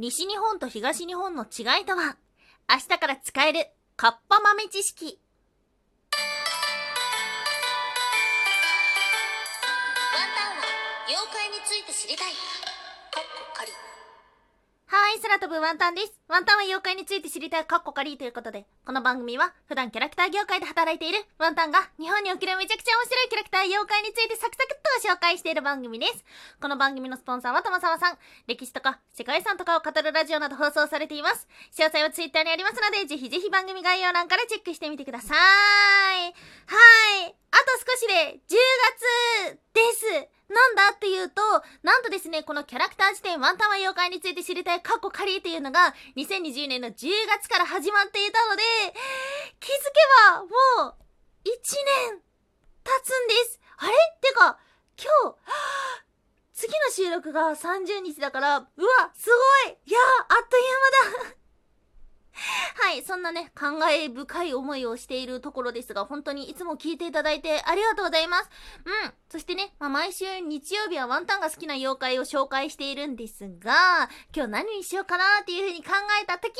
西日本と東日本の違いとは？明日から使えるカッパ豆知識ワンタンは妖怪について知りたい。はい、空飛ぶワンタンです。ワンタンは妖怪について知りたいカッコカリーということで、この番組は普段キャラクター業界で働いているワンタンが日本におけるめちゃくちゃ面白いキャラクター妖怪についてサクサクっと紹介している番組です。この番組のスポンサーは玉沢さん。歴史とか世界遺産とかを語るラジオなど放送されています。詳細はツイッターにありますので、ぜひぜひ番組概要欄からチェックしてみてください。はい。あと少しで10月です。なんだっていうと、なんとですね、このキャラクター辞典ワンタンは妖怪について知りたいカッコカリっていうのが2020年の10月から始まっていたので、気づけばもう1年経つんです。あれ？ってか、今日、次の収録が30日だから、うわ、すごい！いや、あっと、んなね、感慨深い思いをしているところですが、本当にいつも聞いていただいてありがとうございます。うん。そしてね、まあ、毎週日曜日はワンタンが好きな妖怪を紹介しているんですが、今日何にしようかなっていう風に考えた時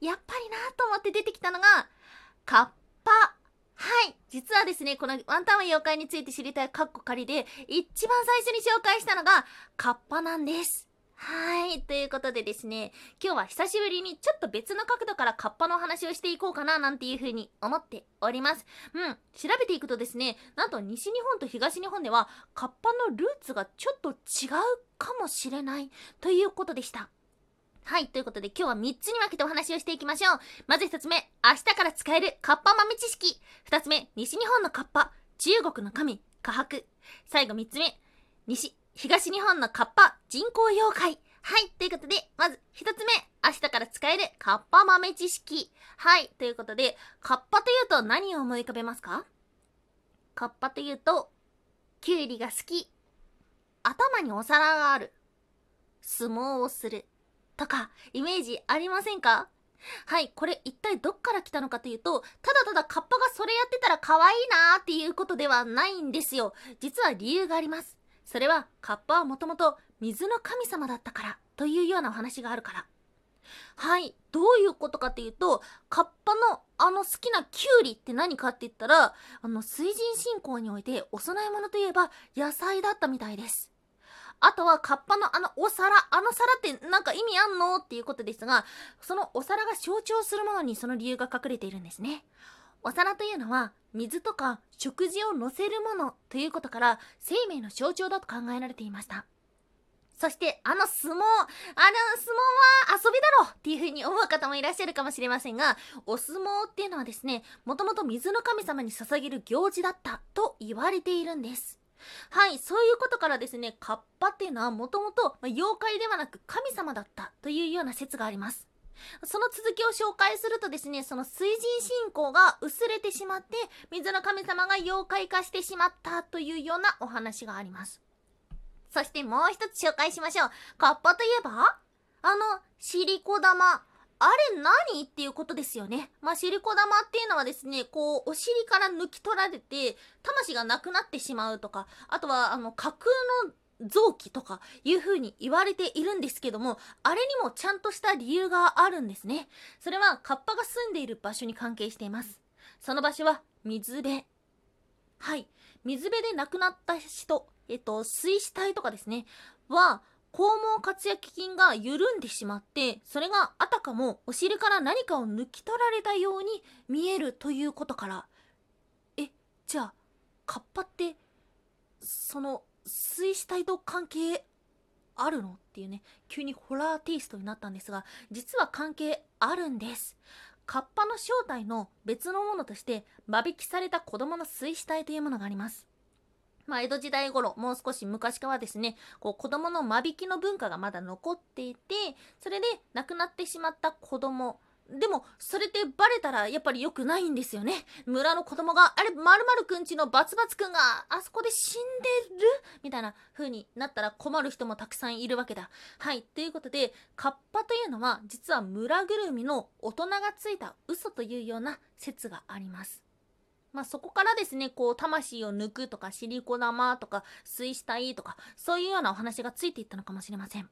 に、やっぱりなと思って出てきたのが、カッパ。はい。実はですね、このワンタンは妖怪について知りたいカッコ仮で、一番最初に紹介したのが、カッパなんです。はい。ということでですね、今日は久しぶりにちょっと別の角度からカッパのお話をしていこうかななんていう風に思っております。うん。調べていくとですね、なんと西日本と東日本ではカッパのルーツがちょっと違うかもしれないということでした。はい。ということで今日は3つに分けてお話をしていきましょう。まず1つ目、明日から使えるカッパ豆知識。2つ目、西日本のカッパ、中国の神、科博。最後3つ目、西、東日本のカッパ、人工妖怪。はい。ということで、まず一つ目、明日から使えるカッパ豆知識。はい。ということで、カッパというと何を思い浮かべますか？カッパというと、キュウリが好き。頭にお皿がある。相撲をする。とか、イメージありませんか？はい、これ一体どっから来たのかというと、ただただカッパがそれやってたら可愛いなーっていうことではないんですよ。実は理由があります。それはカッパはもともと水の神様だったからというようなお話があるから。はい、どういうことかっていうと、カッパのあの好きなキュウリって何かって言ったら、あの水神信仰においてお供え物といえば野菜だったみたいです。あとはカッパのあのお皿、あの皿ってなんか意味あんの？っていうことですが、そのお皿が象徴するものにその理由が隠れているんですね。お皿というのは水とか食事を乗せるものということから生命の象徴だと考えられていました。そしてあの相撲、あの相撲は遊びだろっていう風に思う方もいらっしゃるかもしれませんが、お相撲っていうのはですね、もともと水の神様に捧げる行事だったと言われているんです。はい、そういうことからですね、カッパっていうのはもともと妖怪ではなく神様だったというような説があります。その続きを紹介するとですね、その水神信仰が薄れてしまって、水の神様が妖怪化してしまったというようなお話があります。そしてもう一つ紹介しましょう。カッパといえばあの、シリコ玉。あれ何？っていうことですよね。まあ、シリコ玉っていうのはですね、こう、お尻から抜き取られて、魂がなくなってしまうとか、あとは、あの、架空の臓器とかいう風に言われているんですけども、あれにもちゃんとした理由があるんですね。それはカッパが住んでいる場所に関係しています。その場所は水辺。はい。水辺で亡くなった人、えっと、水死体とかですね、は、肛門括約筋が緩んでしまって、それがあたかもお尻から何かを抜き取られたように見えるということから、え、じゃあ、カッパって、その、水死体と関係あるの？っていうね、急にホラーテイストになったんですが、実は関係あるんです。カッパの正体の別のものとして、間引きされた子供の水死体というものがあります。まあ、江戸時代頃、もう少し昔からはですね、こう子供の間引きの文化がまだ残っていて、それで亡くなってしまった子供、でも、それってバレたらやっぱり良くないんですよね。村の子供が、あれ、まるまるくんちのバツバツくんがあそこで死んでる？みたいな風になったら困る人もたくさんいるわけだ。はい。ということで、カッパというのは実は村ぐるみの大人がついた嘘というような説があります。まあそこからですね、こう、魂を抜くとか、シリコ玉とか、水死体とか、そういうようなお話がついていったのかもしれません。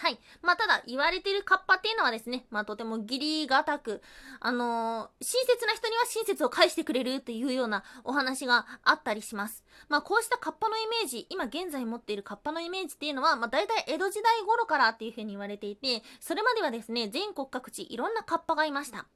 はい。まあ、ただ、言われてるカッパっていうのはですね、まあ、とても義理がたく、あのー親切な人には親切を返してくれるっていうようなお話があったりします。まあ、こうしたカッパのイメージ、今現在持っているカッパのイメージっていうのは、まあ、大体江戸時代頃からっていうふうに言われていて、それまではですね、全国各地いろんなカッパがいました。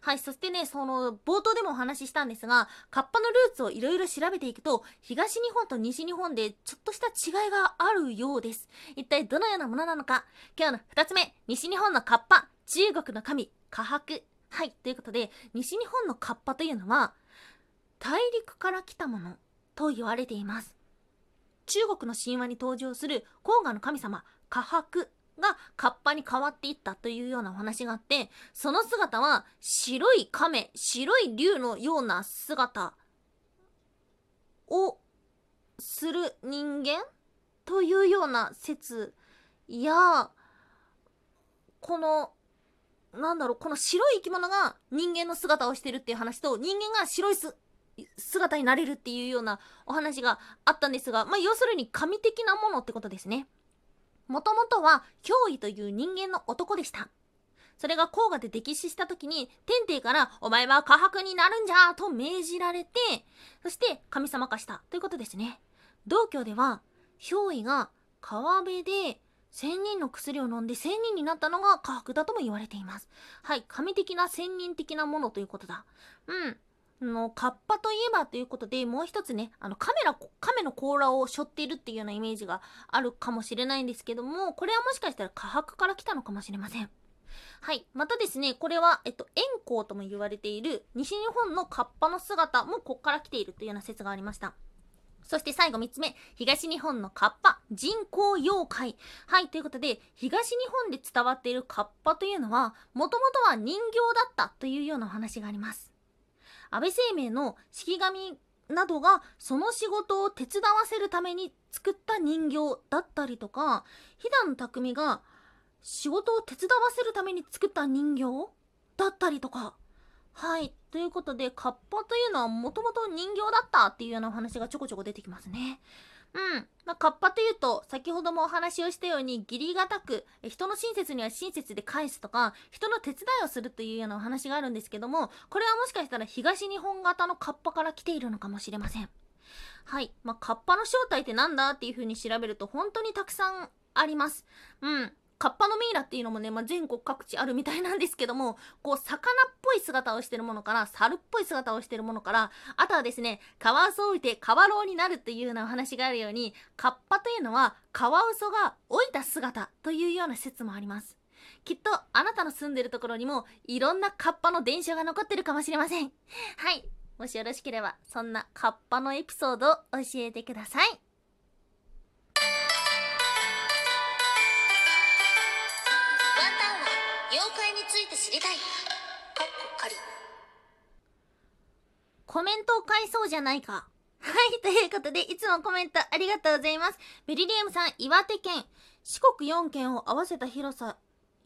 はい、そしてね、その、冒頭でもお話ししたんですが、カッパのルーツをいろいろ調べていくと、東日本と西日本でちょっとした違いがあるようです。一体どのようなものなのか、今日の二つ目、西日本のカッパ、中国の神、カハク。はい、ということで、西日本のカッパというのは、大陸から来たものと言われています。中国の神話に登場する黄河の神様、カハクがカッパに変わっていったというようなお話があって、その姿は白い亀、白い竜のような姿をする人間というような説や、この、なんだろう、この白い生き物が人間の姿をしてるっていう話と、人間が白い姿になれるっていうようなお話があったんですが、まあ、要するに神的なものってことですね。もともとは憑依という人間の男でした。それが黄河で溺死した時に天帝からお前は下白になるんじゃと命じられて、そして神様化したということですね。道教では憑依が川辺で千人の薬を飲んで千人になったのが下白だとも言われています。はい、神的な千人的なものということだ。うん。の、カッパといえばということで、もう一つね、あの、カメラ、亀の甲羅を背負っているっていうようなイメージがあるかもしれないんですけども、これはもしかしたら下白から来たのかもしれません。はい。またですね、これは、えっと、円光とも言われている西日本のカッパの姿もこっから来ているというような説がありました。そして最後3つ目、東日本のカッパ、人工妖怪。はい、ということで、東日本で伝わっているカッパというのは、もともとは人形だったというようなお話があります。安倍晴明の式神などがその仕事を手伝わせるために作った人形だったりとか、飛騨の匠が仕事を手伝わせるために作った人形だったりとか。はい。ということで、カッパというのはもともと人形だったっていうようなお話がちょこちょこ出てきますね。うん。まあ、カッパというと、先ほどもお話をしたように、義理がたく、人の親切には親切で返すとか、人の手伝いをするというようなお話があるんですけども、これはもしかしたら東日本型のカッパから来ているのかもしれません。はい。まあ、カッパの正体ってなんだっていう風に調べると、本当にたくさんあります。うん。カッパのミイラっていうのもね、まあ、全国各地あるみたいなんですけども、こう、魚っぽい姿をしてるものから、猿っぽい姿をしてるものから、あとはですね、カワウソを置いてカワロウになるっていうようなお話があるように、カッパというのは、カワウソが老いた姿というような説もあります。きっと、あなたの住んでるところにも、いろんなカッパの伝承が残ってるかもしれません。はい。もしよろしければ、そんなカッパのエピソードを教えてください。知りたいかっこ仮コメントを返そうじゃないか。はい、ということで、いつもコメントありがとうございます。ベリリウムさん、岩手県、四国4県を合わせた広さ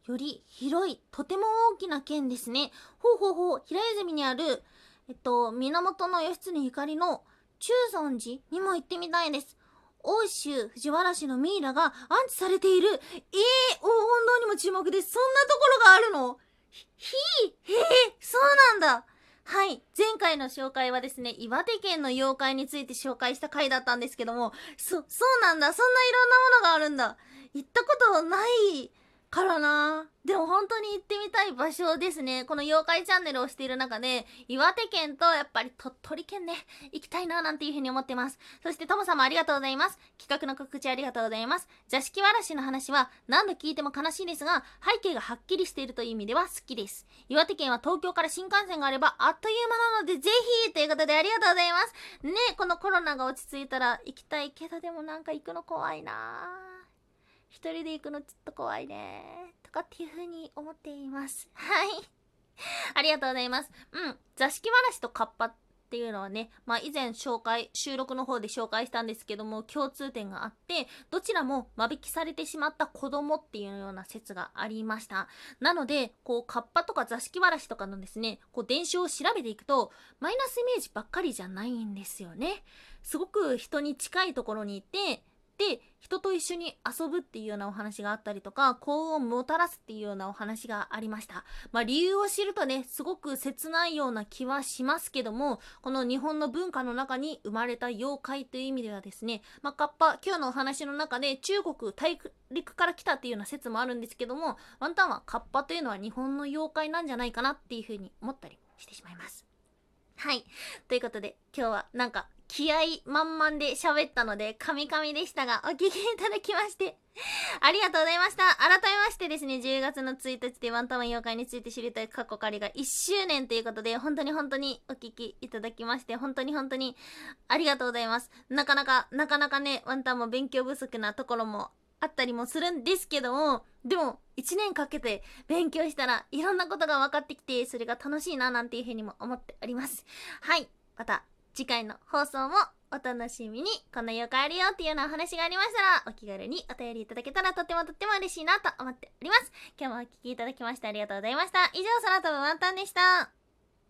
より広い、とても大きな県ですね。ほうほうほう、平泉にある、えっと、源義経ゆかりの中尊寺にも行ってみたいです。欧州藤原氏のミイラが安置されている。えー、黄金堂にも注目です。そんなところがあるの？ひ、ひへえ、そうなんだ。はい。前回の紹介はですね、岩手県の妖怪について紹介した回だったんですけども、そ、そうなんだ。そんないろんなものがあるんだ。行ったことないからな。でも本当に行ってみたい場所ですね。この妖怪チャンネルをしている中で、岩手県とやっぱり鳥取県ね、行きたいななんていうふうに思ってます。そしてともさんもありがとうございます。企画の告知ありがとうございます。座敷わらしの話は何度聞いても悲しいですが、背景がはっきりしているという意味では好きです。岩手県は東京から新幹線があればあっという間なのでぜひということでありがとうございます。ねこのコロナが落ち着いたら行きたいけどでもなんか行くの怖いな一人で行くのちょっと怖いねとかっていう風に思っています。はい。ありがとうございます。うん。座敷わらしとカッパっていうのはね、まあ以前紹介、収録の方で紹介したんですけども、共通点があって、どちらも間引きされてしまった子供っていうような説がありました。なので、こう、カッパとか座敷わらしとかのですね、こう、伝承を調べていくと、マイナスイメージばっかりじゃないんですよね。すごく人に近いところにいて、で人と一緒に遊ぶっていうようなお話があったりとか幸運をもたらすっていうようなお話がありました。まあ理由を知るとねすごく切ないような気はしますけどもこの日本の文化の中に生まれた妖怪という意味ではですねまあカッパ今日のお話の中で中国大陸から来たっていうような説もあるんですけどもワンタンはカッパというのは日本の妖怪なんじゃないかなっていうふうに思ったりしてしまいます。はい。ということで今日はなんか気合満々で喋ったので、カミカミでしたが、お聞きいただきまして、ありがとうございました。改めましてですね、10月の1日でワンタン妖怪について知りたい過去仮が1周年ということで、本当に本当にお聞きいただきまして、本当に本当にありがとうございます。なかなか、なかなかね、ワンタンも勉強不足なところもあったりもするんですけども、でも、1年かけて勉強したらいろんなことが分かってきて、それが楽しいななんていうふうにも思っております。はい。また次回の放送もお楽しみに。こんな妖怪あるよっていうようなお話がありましたら、お気軽にお便りいただけたらとってもとっても嬉しいなと思っております。今日もお聴きいただきましてありがとうございました。以上、空飛ぶワンタンでした。